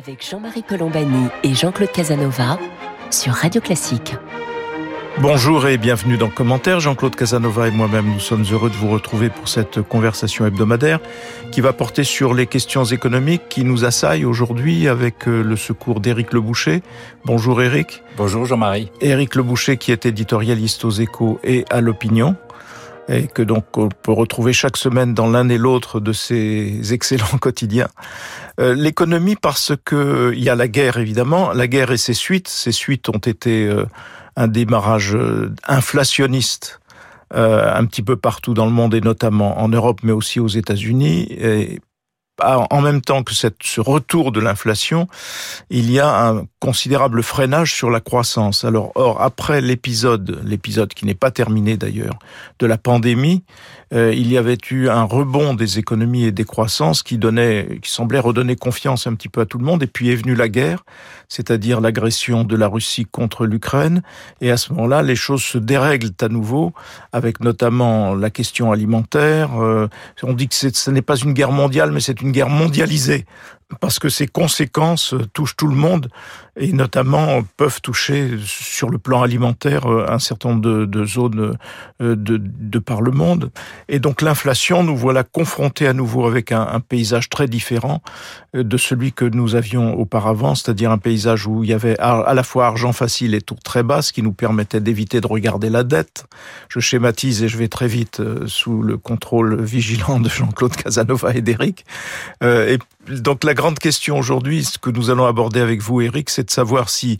avec Jean-Marie Colombani et Jean-Claude Casanova sur Radio Classique. Bonjour et bienvenue dans Commentaire. Jean-Claude Casanova et moi-même, nous sommes heureux de vous retrouver pour cette conversation hebdomadaire qui va porter sur les questions économiques qui nous assaillent aujourd'hui avec euh, le secours d'Éric Leboucher. Bonjour Éric. Bonjour Jean-Marie. Éric Leboucher qui est éditorialiste aux échos et à l'opinion et que donc on peut retrouver chaque semaine dans l'un et l'autre de ces excellents quotidiens. Euh, l'économie parce que euh, il y a la guerre évidemment, la guerre et ses suites. Ses suites ont été euh, un démarrage inflationniste un petit peu partout dans le monde et notamment en Europe, mais aussi aux États-Unis. Et en même temps que ce retour de l'inflation, il y a un considérable freinage sur la croissance. Alors, or, après l'épisode, l'épisode qui n'est pas terminé d'ailleurs, de la pandémie, euh, il y avait eu un rebond des économies et des croissances qui donnait, qui semblait redonner confiance un petit peu à tout le monde. Et puis est venue la guerre, c'est-à-dire l'agression de la Russie contre l'Ukraine. Et à ce moment-là, les choses se dérèglent à nouveau, avec notamment la question alimentaire. Euh, on dit que ce n'est pas une guerre mondiale, mais c'est une guerre mondialisée parce que ces conséquences touchent tout le monde et notamment peuvent toucher sur le plan alimentaire un certain nombre de, zones de, de, par le monde. Et donc l'inflation, nous voilà confrontés à nouveau avec un, paysage très différent de celui que nous avions auparavant, c'est-à-dire un paysage où il y avait à la fois argent facile et taux très bas, ce qui nous permettait d'éviter de regarder la dette. Je schématise et je vais très vite euh, sous le contrôle vigilant de Jean-Claude Casanova et d'Éric. Euh, et donc la grande question aujourd'hui, ce que nous allons aborder avec vous, Eric, c'est de savoir si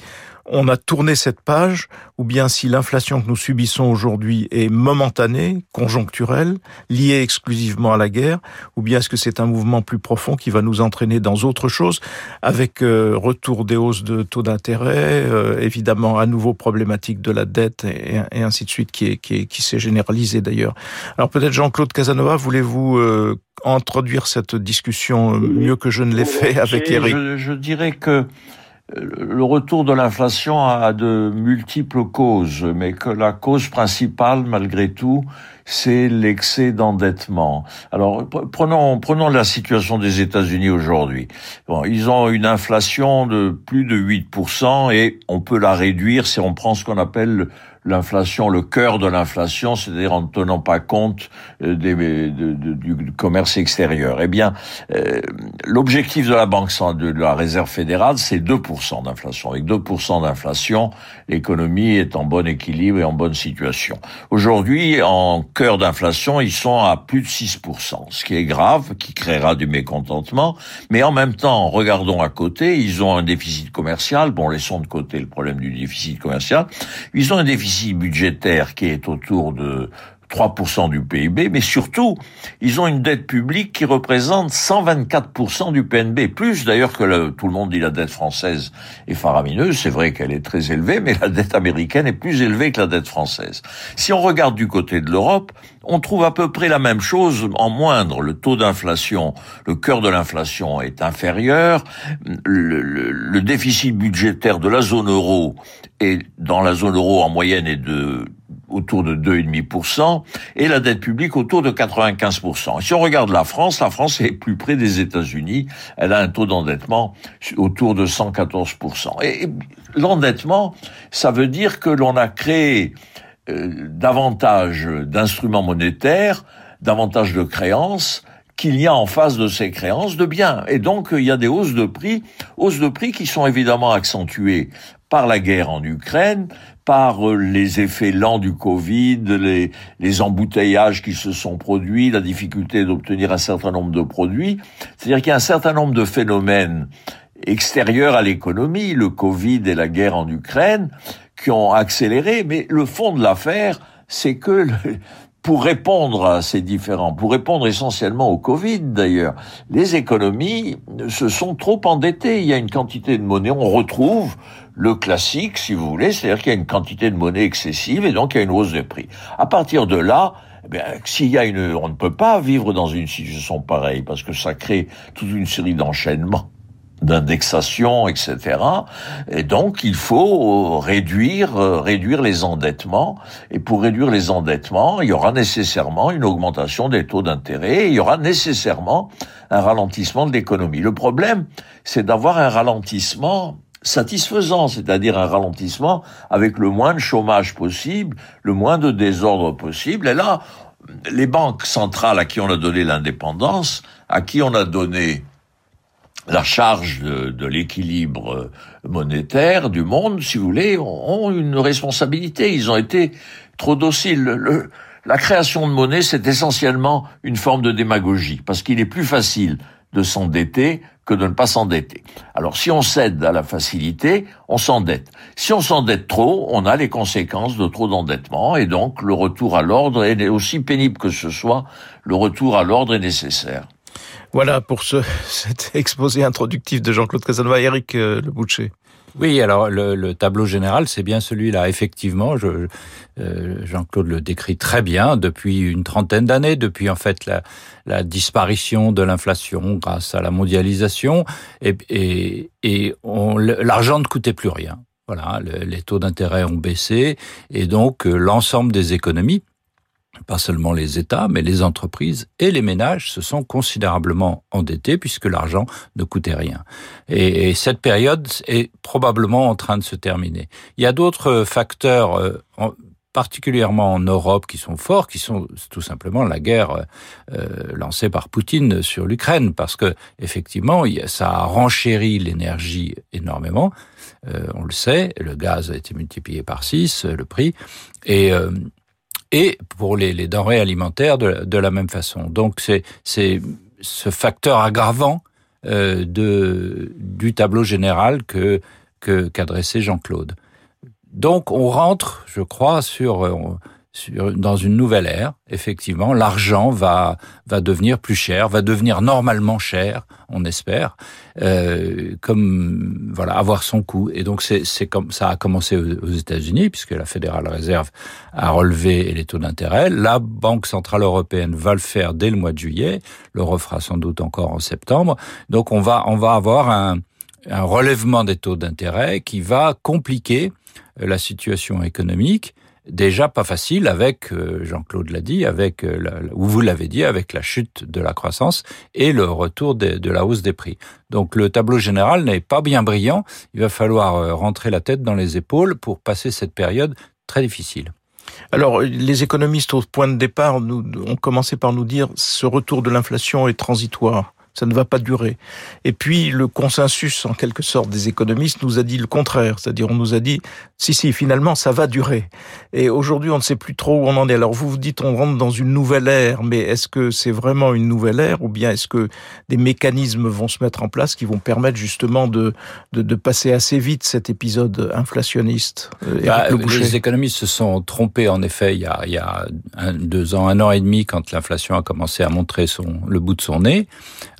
on a tourné cette page ou bien si l'inflation que nous subissons aujourd'hui est momentanée, conjoncturelle, liée exclusivement à la guerre, ou bien est-ce que c'est un mouvement plus profond qui va nous entraîner dans autre chose, avec euh, retour des hausses de taux d'intérêt, euh, évidemment à nouveau problématique de la dette et, et ainsi de suite, qui, est, qui, est, qui s'est généralisé d'ailleurs. Alors peut-être Jean-Claude Casanova, voulez-vous euh, introduire cette discussion mieux que je ne l'ai fait avec Eric je, je dirais que le retour de l'inflation a de multiples causes, mais que la cause principale, malgré tout, c'est l'excès d'endettement. Alors prenons prenons la situation des États-Unis aujourd'hui. Bon, ils ont une inflation de plus de 8% et on peut la réduire si on prend ce qu'on appelle l'inflation, le cœur de l'inflation, c'est-à-dire en ne tenant pas compte euh, du commerce extérieur. Eh bien, euh, l'objectif de la Banque de la Réserve fédérale, c'est 2% d'inflation. Avec 2% d'inflation, l'économie est en bon équilibre et en bonne situation. Aujourd'hui, en cœur d'inflation, ils sont à plus de 6%, ce qui est grave, qui créera du mécontentement. Mais en même temps, regardons à côté, ils ont un déficit commercial. Bon, laissons de côté le problème du déficit commercial. Ils ont un déficit budgétaire qui est autour de 3% du PIB, mais surtout, ils ont une dette publique qui représente 124% du PNB, plus d'ailleurs que tout le monde dit la dette française est faramineuse, c'est vrai qu'elle est très élevée, mais la dette américaine est plus élevée que la dette française. Si on regarde du côté de l'Europe, on trouve à peu près la même chose en moindre. Le taux d'inflation, le cœur de l'inflation est inférieur, le, déficit budgétaire de la zone euro est dans la zone euro en moyenne est de autour de 2,5%, et la dette publique autour de 95%. si on regarde la France, la France est plus près des États-Unis. Elle a un taux d'endettement autour de 114%. Et l'endettement, ça veut dire que l'on a créé davantage d'instruments monétaires, davantage de créances, qu'il y a en face de ces créances de biens. Et donc, il y a des hausses de prix, hausses de prix qui sont évidemment accentuées par la guerre en Ukraine, par euh, les effets lents du Covid, les embouteillages qui se sont produits, la difficulté d'obtenir un certain nombre de produits. C'est-à-dire qu'il y a un certain nombre de phénomènes extérieurs à l'économie, le Covid et la guerre en Ukraine, qui ont accéléré, mais le fond de l'affaire, c'est que pour répondre à ces différents, pour répondre essentiellement au Covid d'ailleurs, les économies se sont trop endettées. Il y a une quantité de monnaie, on retrouve le classique, si vous voulez, c'est-à-dire qu'il y a une quantité de monnaie excessive et donc il y a une hausse de prix. À partir de là, eh s'il y a une, on ne peut pas vivre dans une situation pareille parce que ça crée toute une série d'enchaînements d'indexation, etc. Et donc, il faut réduire, réduire les endettements. Et pour réduire les endettements, il y aura nécessairement une augmentation des taux d'intérêt. Il y aura nécessairement un ralentissement de l'économie. Le problème, c'est d'avoir un ralentissement satisfaisant, c'est-à-dire un ralentissement avec le moins de chômage possible, le moins de désordre possible. Et là, les banques centrales à qui on a donné l'indépendance, à qui on a donné la charge de, l'équilibre monétaire du monde, si vous voulez, ont une responsabilité. Ils ont été trop dociles. la création de monnaie, c'est essentiellement une forme de démagogie, parce qu'il est plus facile de s'endetter que de ne pas s'endetter. Alors si on cède à la facilité, on s'endette. Si on s'endette trop, on a les conséquences de trop d'endettement et donc le retour à l'ordre est aussi pénible que ce soit, le retour à l'ordre est nécessaire. Voilà pour ce, cet exposé introductif de Jean-Claude Casanova. Eric euh, Le. Oui, alors le, tableau général, c'est bien celui-là. Effectivement, je, euh, Jean-Claude le décrit très bien depuis une trentaine d'années, depuis en fait la, la disparition de l'inflation grâce à la mondialisation, et, et, et l'argent ne coûtait plus rien. Voilà, les taux d'intérêt ont baissé, et donc euh, l'ensemble des économies pas seulement les États, mais les entreprises et les ménages se sont considérablement endettés puisque l'argent ne coûtait rien. Et, cette période est probablement en train de se terminer. Il y a d'autres facteurs, euh, particulièrement en Europe, qui sont forts, qui sont tout simplement la guerre euh, lancée par Poutine sur l'Ukraine, parce que effectivement, ça a renchéri l'énergie énormément. Euh, on le sait, le gaz a été multiplié par 6, le prix, et et pour les, les denrées alimentaires de, de, la même façon. Donc c'est ce facteur aggravant euh, de du tableau général que qu'adressait Jean-Claude. Donc on rentre, je crois, sur euh, dans une nouvelle ère, effectivement, l'argent va va devenir plus cher, va devenir normalement cher, on espère, euh, comme voilà avoir son coût. Et donc c'est comme ça a commencé aux États-Unis puisque la Fédérale Réserve a relevé les taux d'intérêt. La Banque centrale européenne va le faire dès le mois de juillet, le refera sans doute encore en septembre. Donc on va on va avoir un un relèvement des taux d'intérêt qui va compliquer la situation économique déjà pas facile avec, euh, Jean-Claude l'a dit, avec, euh, ou vous l'avez dit, avec la chute de la croissance et le retour de, la hausse des prix. Donc le tableau général n'est pas bien brillant. Il va falloir euh, rentrer la tête dans les épaules pour passer cette période très difficile. Alors, les économistes au point de départ nous, ont commencé par nous dire ce retour de l'inflation est transitoire ça ne va pas durer. Et puis le consensus, en quelque sorte, des économistes nous a dit le contraire, c'est-à-dire on nous a dit, si, si, finalement, ça va durer. Et aujourd'hui, on ne sait plus trop où on en est. Alors vous vous dites, on rentre dans une nouvelle ère, mais est-ce que c'est vraiment une nouvelle ère, ou bien est-ce que des mécanismes vont se mettre en place qui vont permettre justement de, de, de passer assez vite cet épisode inflationniste euh, bah, Les économistes se sont trompés, en effet, il y a, il y a deux ans, un an et demi, quand l'inflation a commencé à montrer son, le bout de son nez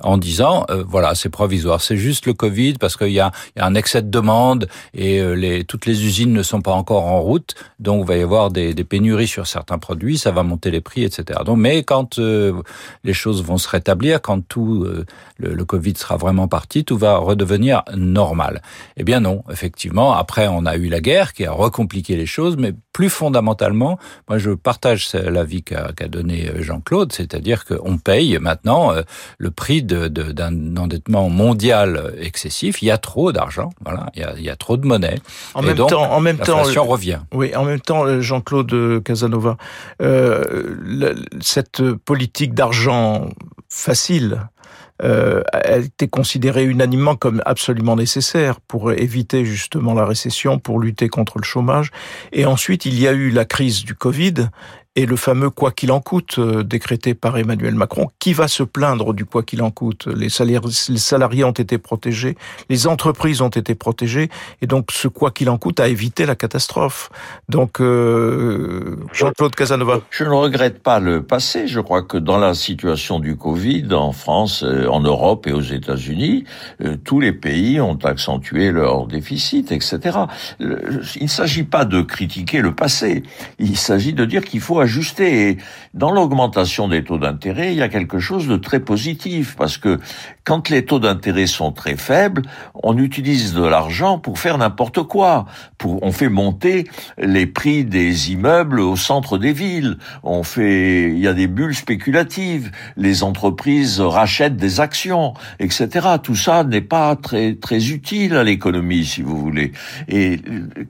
en disant euh, voilà c'est provisoire, c'est juste le Covid parce qu'il y a, y a, un excès de demande et euh, les, toutes les usines ne sont pas encore en route, donc il va y avoir des, des, pénuries sur certains produits, ça va monter les prix, etc. Donc mais quand euh, les choses vont se rétablir, quand tout le, le, Covid sera vraiment parti, tout va redevenir normal. Eh bien non, effectivement. Après on a eu la guerre qui a recompliqué les choses, mais plus fondamentalement, moi je partage l'avis qu'a donné Jean-Claude, c'est-à-dire qu'on paye maintenant le prix d'un endettement mondial excessif. Il y a trop d'argent, voilà, il y a, trop de monnaie. En même temps, en même temps, revient. Oui, en même temps, Jean-Claude Casanova, euh, cette politique d'argent facile euh, a été considérée unanimement comme absolument nécessaire pour éviter justement la récession, pour lutter contre le chômage. Et ensuite, il y a eu la crise du Covid et le fameux quoi qu'il en coûte euh, décrété par Emmanuel Macron. Qui va se plaindre du quoi qu'il en coûte? Les salariés, ont été protégés, les entreprises ont été protégées, et donc ce quoi qu'il en coûte a évité la catastrophe. Donc euh, Jean-Claude Casanova. Je ne regrette pas le passé. Je crois que dans la situation du Covid en France, euh, en Europe et aux États-Unis, tous les pays ont accentué leur déficit, etc. Il ne s'agit pas de critiquer le passé. Il s'agit de dire qu'il faut Et dans l'augmentation des taux d'intérêt, il y a quelque chose de très positif parce que quand les taux d'intérêt sont très faibles, on utilise de l'argent pour faire n'importe quoi. Pour, on fait monter les prix des immeubles au centre des villes. On fait, il y a des bulles spéculatives. Les entreprises rachètent des actions, etc. Tout ça n'est pas très très utile à l'économie, si vous voulez. Et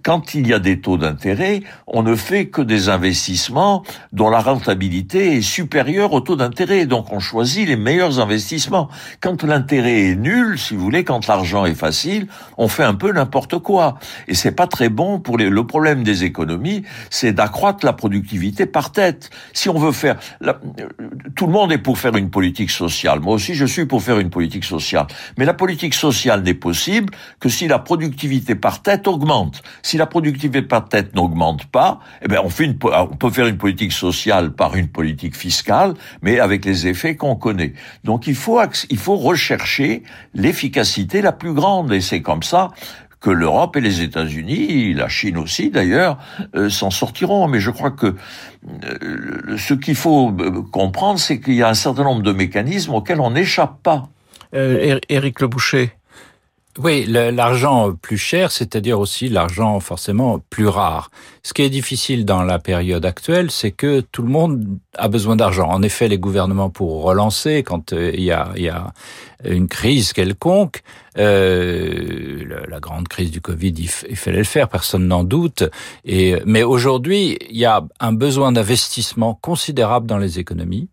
quand il y a des taux d'intérêt, on ne fait que des investissements dont la rentabilité est supérieure au taux d'intérêt. Donc on choisit les meilleurs investissements. Quand l'intérêt est nul, si vous voulez, quand l'argent est facile, on fait un peu n'importe quoi. Et c'est pas très bon pour les, le problème des économies, c'est d'accroître la productivité par tête. Si on veut faire, tout le monde est pour faire une politique sociale. Moi aussi, je suis pour faire une politique sociale. Mais la politique sociale n'est possible que si la productivité par tête augmente. Si la productivité par tête n'augmente pas, eh ben on fait une, on peut faire une politique sociale par une politique fiscale, mais avec les effets qu'on connaît. Donc il faut, il faut rechercher l'efficacité la plus grande, et c'est comme ça que l'Europe et les États-Unis, la Chine aussi d'ailleurs, euh, s'en sortiront. Mais je crois que euh, ce qu'il faut euh, comprendre, c'est qu'il y a un certain nombre de mécanismes auxquels on n'échappe pas. Éric Le Boucher. Oui, l'argent plus cher, c'est-à-dire aussi l'argent forcément plus rare. Ce qui est difficile dans la période actuelle, c'est que tout le monde a besoin d'argent. En effet, les gouvernements pour relancer, quand euh, il y a, il y a une crise quelconque, euh, la grande crise du Covid, il, fallait le faire, personne n'en doute. Et, mais aujourd'hui, il y a un besoin d'investissement considérable dans les économies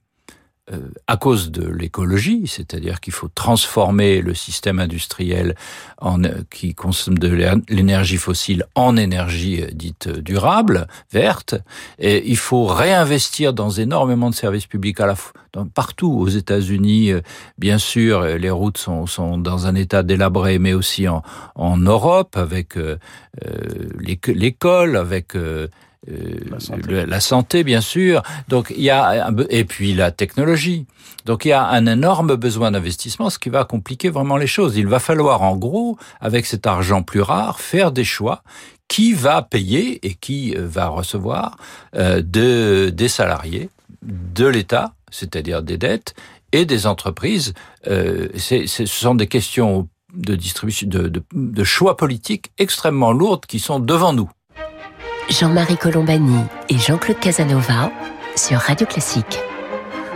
euh, à cause de l'écologie, c'est-à-dire qu'il faut transformer le système industriel en, euh, qui consomme de l'énergie fossile en énergie euh, dite durable, verte, et il faut réinvestir dans énormément de services publics à la fois. Partout aux États-Unis, bien sûr, les routes sont, sont dans un état délabré, mais aussi en, en Europe avec l'école, avec euh, la, santé. bien sûr. Donc il y a et puis la technologie. Donc il y a un énorme besoin d'investissement, ce qui va compliquer vraiment les choses. Il va falloir en gros, avec cet argent plus rare, faire des choix qui va payer et qui euh, va recevoir euh, de, des salariés, de l'État, c'est-à-dire des dettes, et des entreprises. Euh, ce sont des questions de distribution, de, de, de choix politiques extrêmement lourdes qui sont devant nous. Jean-Marie Colombani et Jean-Claude Casanova sur Radio Classique.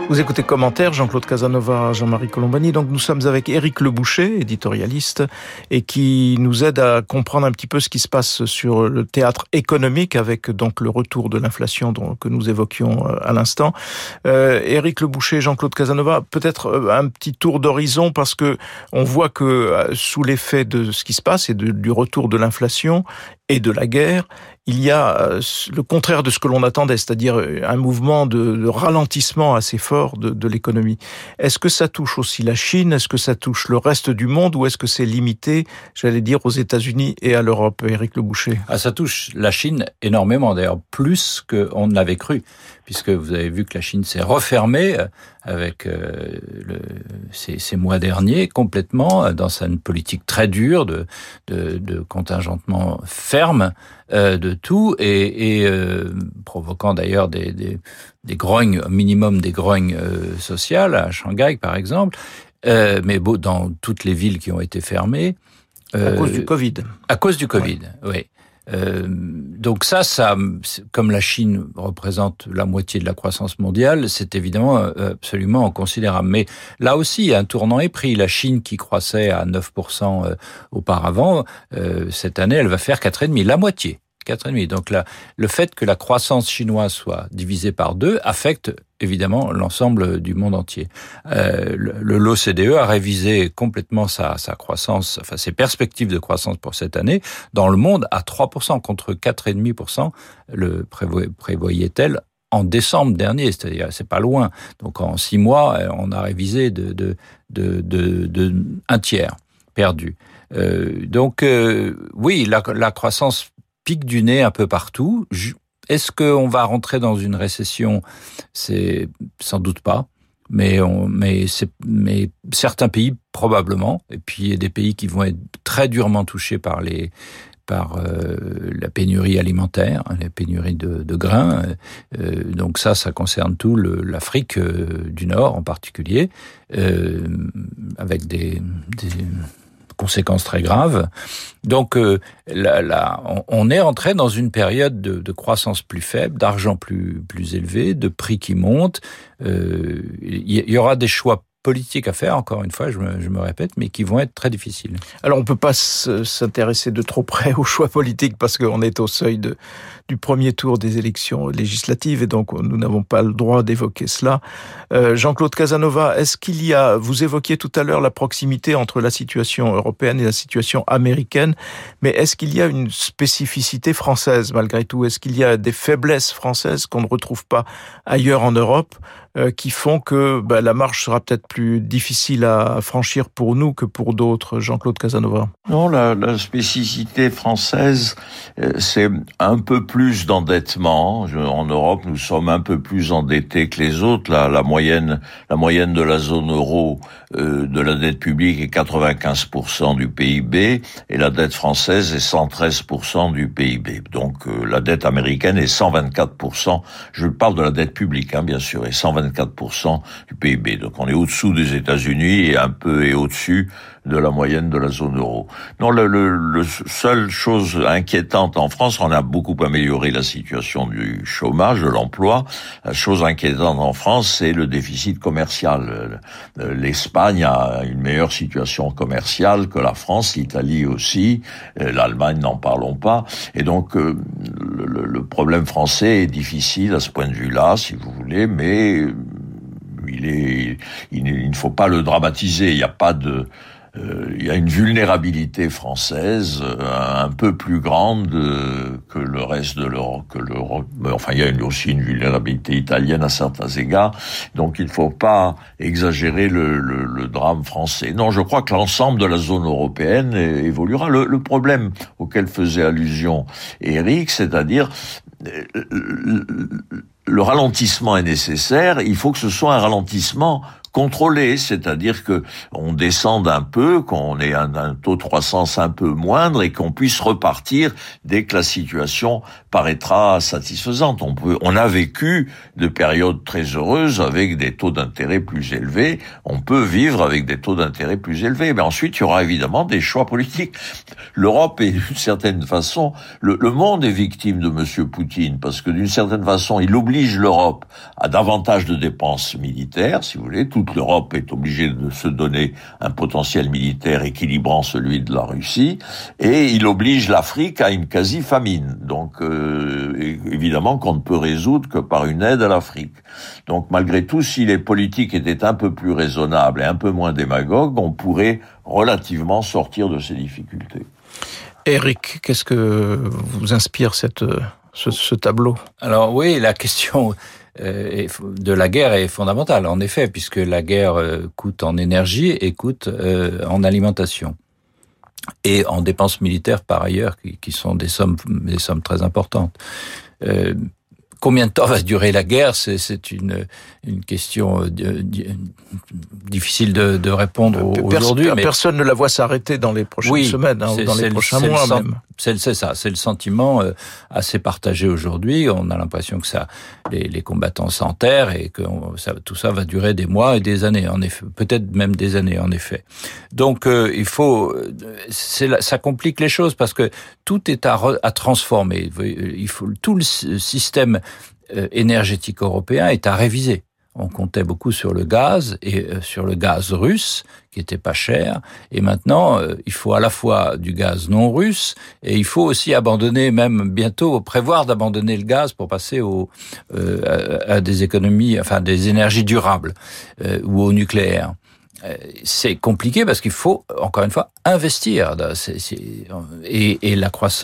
Vous écoutez commentaire Jean-Claude Casanova, Jean-Marie Colombani. Donc nous sommes avec Éric Le Boucher, éditorialiste, et qui nous aide à comprendre un petit peu ce qui se passe sur le théâtre économique avec donc le retour de l'inflation que nous évoquions euh, à l'instant. Euh, Éric Le Boucher, Jean-Claude Casanova, peut-être euh, un petit tour d'horizon parce que on voit que euh, sous l'effet de ce qui se passe et du retour de l'inflation et de la guerre, il y a euh, le contraire de ce que l'on attendait, c'est-à-dire euh, un mouvement de, ralentissement assez fort de, l'économie. Est-ce que ça touche aussi la Chine? Est-ce que ça touche le reste du monde? Ou est-ce que c'est limité, j'allais dire, aux États-Unis et à l'Europe? Éric Le Boucher. Ah, Ça touche la Chine énormément, d'ailleurs, plus qu'on ne l'avait cru, puisque vous avez vu que la Chine s'est refermée euh, avec le, ces, mois derniers complètement dans une politique très dure de, de, de contingentement ferme euh, de tout et, et euh, provoquant d'ailleurs des, des, des, grognes, au minimum des grognes euh, sociales à Shanghai par exemple, mais beau, dans toutes les villes qui ont été fermées. à cause du Covid. À cause du Covid, oui. Euh, donc ça, ça, comme la Chine représente la moitié de la croissance mondiale, c'est évidemment absolument considérable. Mais là aussi, un tournant est pris. La Chine qui croissait à 9% auparavant, cette année, elle va faire 4,5, la moitié. 4,5. Donc là, le fait que la croissance chinoise soit divisée par deux affecte évidemment l'ensemble du monde entier. Euh, l'OCDE a révisé complètement sa, sa croissance, enfin ses perspectives de croissance pour cette année dans le monde à 3% contre 4,5% le prévoyait-elle en décembre dernier, c'est-à-dire c'est pas loin. Donc en six mois, on a révisé de, de, de, de, de un tiers perdu. Euh, donc euh, oui, la, la croissance pique du nez un peu partout. Est-ce qu'on va rentrer dans une récession? C'est sans doute pas. Mais, on, mais, mais certains pays, probablement. Et puis, il y a des pays qui vont être très durement touchés par les, par la pénurie alimentaire, la pénurie de, de grains. donc ça, ça concerne tout l'Afrique du Nord en particulier, avec des, des conséquences très graves. Donc euh, là, on est entré dans une période de, croissance plus faible, d'argent plus plus élevé, de prix qui montent. Euh, il y aura des choix politiques à faire, encore une fois, je me, je me, répète, mais qui vont être très difficiles. Alors on peut pas s'intéresser de trop près aux choix politiques parce qu'on est au seuil de, du premier tour des élections législatives et donc nous n'avons pas le droit d'évoquer cela. Euh, Jean-Claude Casanova, est-ce qu'il y a, vous évoquiez tout à l'heure la proximité entre la situation européenne et la situation américaine, mais est-ce qu'il y a une spécificité française malgré tout? Est-ce qu'il y a des faiblesses françaises qu'on ne retrouve pas ailleurs en Europe? Qui font que bah, la marche sera peut-être plus difficile à franchir pour nous que pour d'autres, Jean-Claude Casanova Non, la, la spécificité française, euh, c'est un peu plus d'endettement. En Europe, nous sommes un peu plus endettés que les autres. La, la moyenne, la moyenne de la zone euro euh, de la dette publique est 95% du PIB et la dette française est 113% du PIB. Donc la dette américaine est 124%. Je parle de la dette publique, hein, bien sûr, et 124 24% du PIB. Donc on est au-dessous des États-Unis et un peu et au-dessus de la moyenne de la zone euro. Non, le, le, seule chose inquiétante en France, on a beaucoup amélioré la situation du chômage, de l'emploi. La chose inquiétante en France, c'est le déficit commercial. L'Espagne a une meilleure situation commerciale que la France, l'Italie aussi, l'Allemagne n'en parlons pas. Et donc euh, le, le problème français est difficile à ce point de vue-là, si vous voulez, mais il est, il, ne faut pas le dramatiser. Il n'y a pas de, euh, il y a une vulnérabilité française euh, un peu plus grande euh, que le reste de l'Europe, que l'Europe. Enfin, il y a aussi une vulnérabilité italienne à certains égards. Donc, il ne faut pas exagérer le, drame français. Non, je crois que l'ensemble de la zone européenne évoluera. Le, le problème auquel faisait allusion Eric, c'est-à-dire le ralentissement est nécessaire, il faut que ce soit un ralentissement contrôlé, c'est-à-dire que on descende un peu, qu'on ait un, taux de croissance un peu moindre et qu'on puisse repartir dès que la situation paraîtra satisfaisante. On peut, on a vécu de périodes très heureuses avec des taux d'intérêt plus élevés. On peut vivre avec des taux d'intérêt plus élevés, mais ensuite il y aura évidemment des choix politiques. L'Europe est d'une certaine façon, le, monde est victime de Monsieur Poutine parce que d'une certaine façon il oblige l'Europe à davantage de dépenses militaires, si vous voulez. Toute l'Europe est obligée de se donner un potentiel militaire équilibrant celui de la Russie, et il oblige l'Afrique à une quasi-famine. Donc euh, évidemment qu'on ne peut résoudre que par une aide à l'Afrique. Donc malgré tout, si les politiques étaient un peu plus raisonnables et un peu moins démagogues, on pourrait relativement sortir de ces difficultés. Eric, qu'est-ce que vous inspire cette, ce, ce tableau? Alors oui, la question euh, de la guerre est fondamentale, en effet, puisque la guerre euh, coûte en énergie et coûte euh, en alimentation et en dépenses militaires par ailleurs, qui, sont des sommes, des sommes très importantes. Combien de temps va durer la guerre? C'est une, une question euh, difficile de, de répondre aujourd'hui. mais personne ne la voit s'arrêter dans les prochaines semaines, hein, ou dans les prochains mois même. C'est ça, c'est le sentiment euh, assez partagé aujourd'hui. On a l'impression que ça, les, les combattants s'enterrent et que ça, tout ça va durer des mois et des années, en effet, peut-être même des années, en effet. Donc euh, il faut, ça complique les choses parce que tout est à, à transformer. Il faut tout le système euh, énergétique européen est à réviser. On comptait beaucoup sur le gaz et euh, sur le gaz russe qui était pas cher. Et maintenant, euh, il faut à la fois du gaz non russe et il faut aussi abandonner, même bientôt, prévoir d'abandonner le gaz pour passer au, à, des économies, enfin des énergies durables ou au nucléaire. Euh, c'est compliqué parce qu'il faut, encore une fois, investir. et,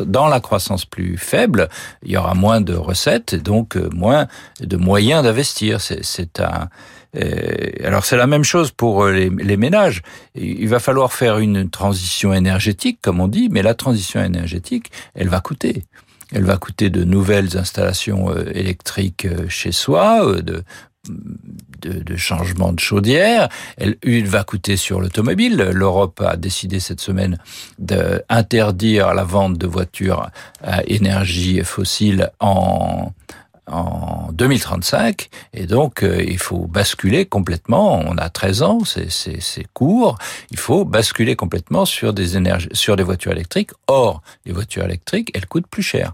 dans la croissance plus faible, il y aura moins de recettes et donc euh, moins de moyens d'investir. C'est un... Euh, alors c'est la même chose pour les, les, ménages. Il va falloir faire une transition énergétique, comme on dit, mais la transition énergétique, elle va coûter. Elle va coûter de nouvelles installations électriques chez soi, de de, changement de chaudière. Elle, va coûter sur l'automobile. L'Europe a décidé cette semaine d'interdire la vente de voitures à énergie fossile en en 2035 et donc euh, il faut basculer complètement. On a 13 ans, c'est court. Il faut basculer complètement sur des énergies, sur des voitures électriques. Or, les voitures électriques, elles coûtent plus cher.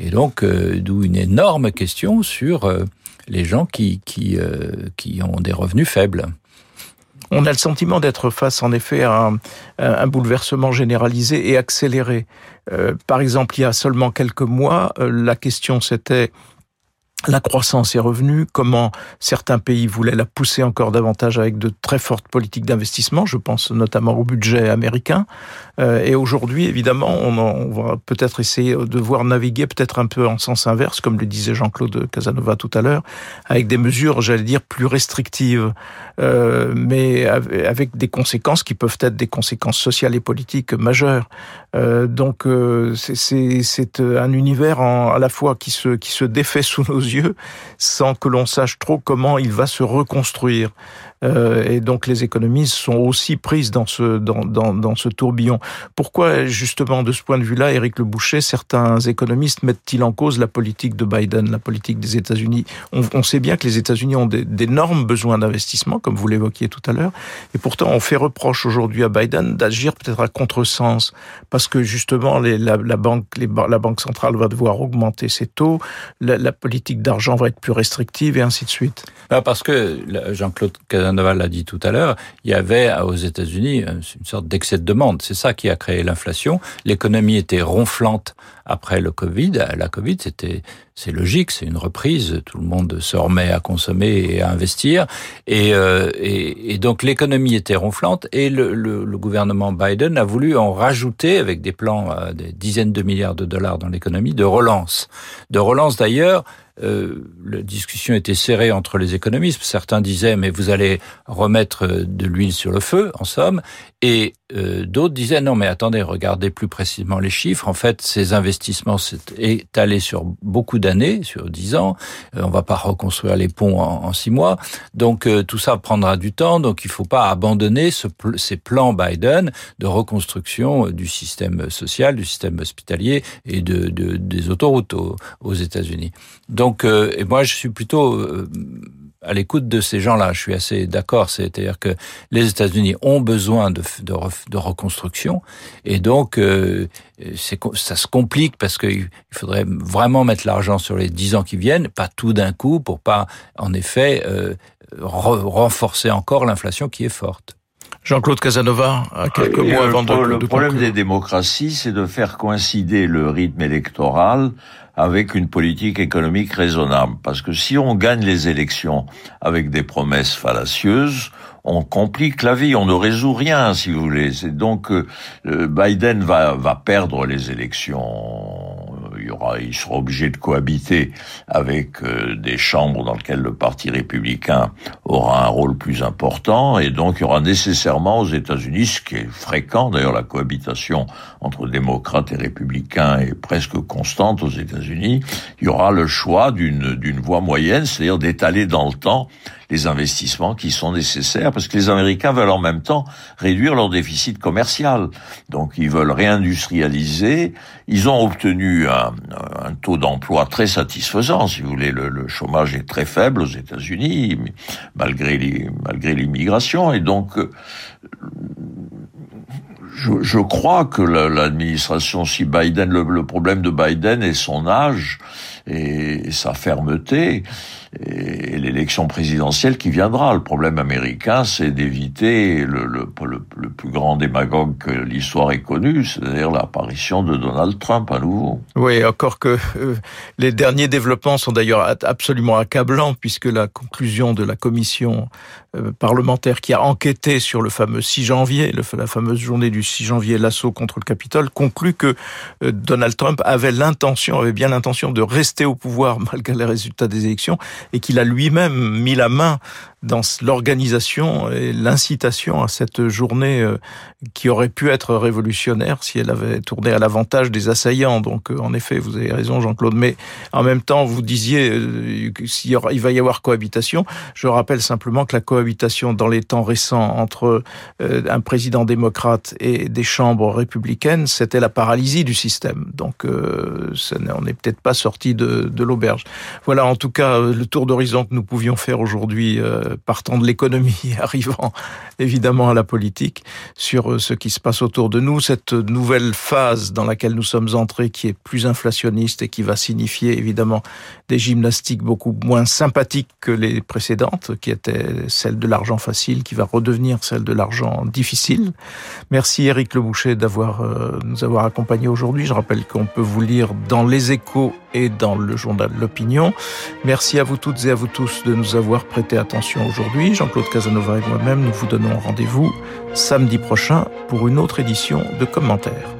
Et donc, euh, d'où une énorme question sur euh, les gens qui qui qui ont des revenus faibles. On a le sentiment d'être face, en effet, à un, un bouleversement généralisé et accéléré. par exemple, il y a seulement quelques mois, la question c'était la croissance est revenue, comment certains pays voulaient la pousser encore davantage avec de très fortes politiques d'investissement, je pense notamment au budget américain. Euh, et aujourd'hui, évidemment, on, va peut-être essayer de voir naviguer peut-être un peu en sens inverse, comme le disait Jean-Claude Casanova tout à l'heure, avec des mesures, j'allais dire, plus restrictives, euh, mais avec des conséquences qui peuvent être des conséquences sociales et politiques majeures. Euh, donc, c'est un univers à la fois qui se, qui se défait sous nos yeux sans que l'on sache trop comment il va se reconstruire. Euh, et donc les économistes sont aussi prises dans ce dans, dans, dans ce tourbillon. Pourquoi justement de ce point de vue-là, Éric Le Boucher, certains économistes mettent-ils en cause la politique de Biden, la politique des États-Unis? On, sait bien que les États-Unis ont d'énormes besoins d'investissement, comme vous l'évoquiez tout à l'heure, et pourtant on fait reproche aujourd'hui à Biden d'agir peut-être à contresens, parce que justement la, banque la banque centrale va devoir augmenter ses taux, la, la politique d'argent va être plus restrictive et ainsi de suite. Ah, parce que Jean-Claude Naval l'a dit tout à l'heure, il y avait aux États-Unis une sorte d'excès de demande. C'est ça qui a créé l'inflation. L'économie était ronflante après le Covid. La Covid, c'était, c'est logique, c'est une reprise. Tout le monde se remet à consommer et à investir. Et, euh, et, et donc l'économie était ronflante et le, le, le, gouvernement Biden a voulu en rajouter avec des plans, euh, des dizaines de milliards de dollars dans l'économie de relance. De relance d'ailleurs euh, la discussion était serrée entre les économistes. Certains disaient mais vous allez remettre de l'huile sur le feu, en somme, et euh, d'autres disaient non mais attendez, regardez plus précisément les chiffres. En fait, ces investissements s'est étalé sur beaucoup d'années, sur dix ans. Euh, on va pas reconstruire les ponts en, six mois, donc euh, tout ça prendra du temps. Donc il faut pas abandonner ce, ces plans Biden de reconstruction du système social, du système hospitalier et de, de des autoroutes aux, aux États-Unis. Donc et moi je suis plutôt à l'écoute de ces gens-là. Je suis assez d'accord. C'est-à-dire que les États-Unis ont besoin de, de, de reconstruction et donc euh, ça se complique parce qu'il faudrait vraiment mettre l'argent sur les dix ans qui viennent, pas tout d'un coup pour pas, en effet, euh, renforcer encore l'inflation qui est forte. Jean-Claude Casanova, à quelques mois avant de... Le problème des démocraties, c'est de faire coïncider le rythme électoral avec une politique économique raisonnable. Parce que si on gagne les élections avec des promesses fallacieuses, on complique la vie, on ne résout rien, si vous voulez. C'est donc euh, Biden va, va perdre les élections il, aura, il sera obligé de cohabiter avec euh, des chambres dans lesquelles le Parti républicain aura un rôle plus important, et donc il y aura nécessairement aux États-Unis, ce qui est fréquent, d'ailleurs la cohabitation entre démocrates et républicains est presque constante aux États-Unis, il y aura le choix d'une voie moyenne, c'est-à-dire d'étaler dans le temps les investissements qui sont nécessaires, parce que les Américains veulent en même temps réduire leur déficit commercial. Donc ils veulent réindustrialiser. Ils ont obtenu un, taux d'emploi très satisfaisant, si vous voulez. Le, chômage est très faible aux États-Unis, malgré l'immigration, et donc je, je, crois que l'administration, si Biden, le, le, problème de Biden est son âge et sa fermeté, et l'élection présidentielle qui viendra. Le problème américain, c'est d'éviter le, plus grand démagogue que l'histoire ait connu, c'est-à-dire l'apparition de Donald Trump à nouveau. Oui, encore que euh, les derniers développements sont d'ailleurs absolument accablants, puisque la conclusion de la commission euh, parlementaire qui a enquêté sur le fameux 6 janvier, la fameuse journée du 6 janvier, l'assaut contre le Capitole, conclut que euh, Donald Trump avait l'intention, avait bien l'intention de rester au pouvoir malgré les résultats des élections et qu'il a lui-même mis la main dans l'organisation et l'incitation à cette journée euh, qui aurait pu être révolutionnaire si elle avait tourné à l'avantage des assaillants. Donc, euh, en effet, vous avez raison, Jean-Claude. Mais en même temps, vous disiez euh, qu'il va y avoir cohabitation. Je rappelle simplement que la cohabitation dans les temps récents entre un président démocrate et des chambres républicaines, c'était la paralysie du système. Donc, on n'est peut-être pas sorti de, de l'auberge. Voilà, en tout cas, le tour d'horizon que nous pouvions faire aujourd'hui partant de l'économie, arrivant évidemment à la politique, sur euh, ce qui se passe autour de nous, cette nouvelle phase dans laquelle nous sommes entrés, qui est plus inflationniste et qui va signifier évidemment des gymnastiques beaucoup moins sympathiques que les précédentes, qui étaient celle de l'argent facile, qui va redevenir celle de l'argent difficile. Merci Eric Leboucher d'avoir euh, nous avoir accompagnés aujourd'hui. Je rappelle qu'on peut vous lire dans les échos et dans le journal L'Opinion. Merci à vous toutes et à vous tous de nous avoir prêté attention aujourd'hui. Jean-Claude Casanova et moi-même, nous vous donnons rendez-vous samedi prochain pour une autre édition de commentaires.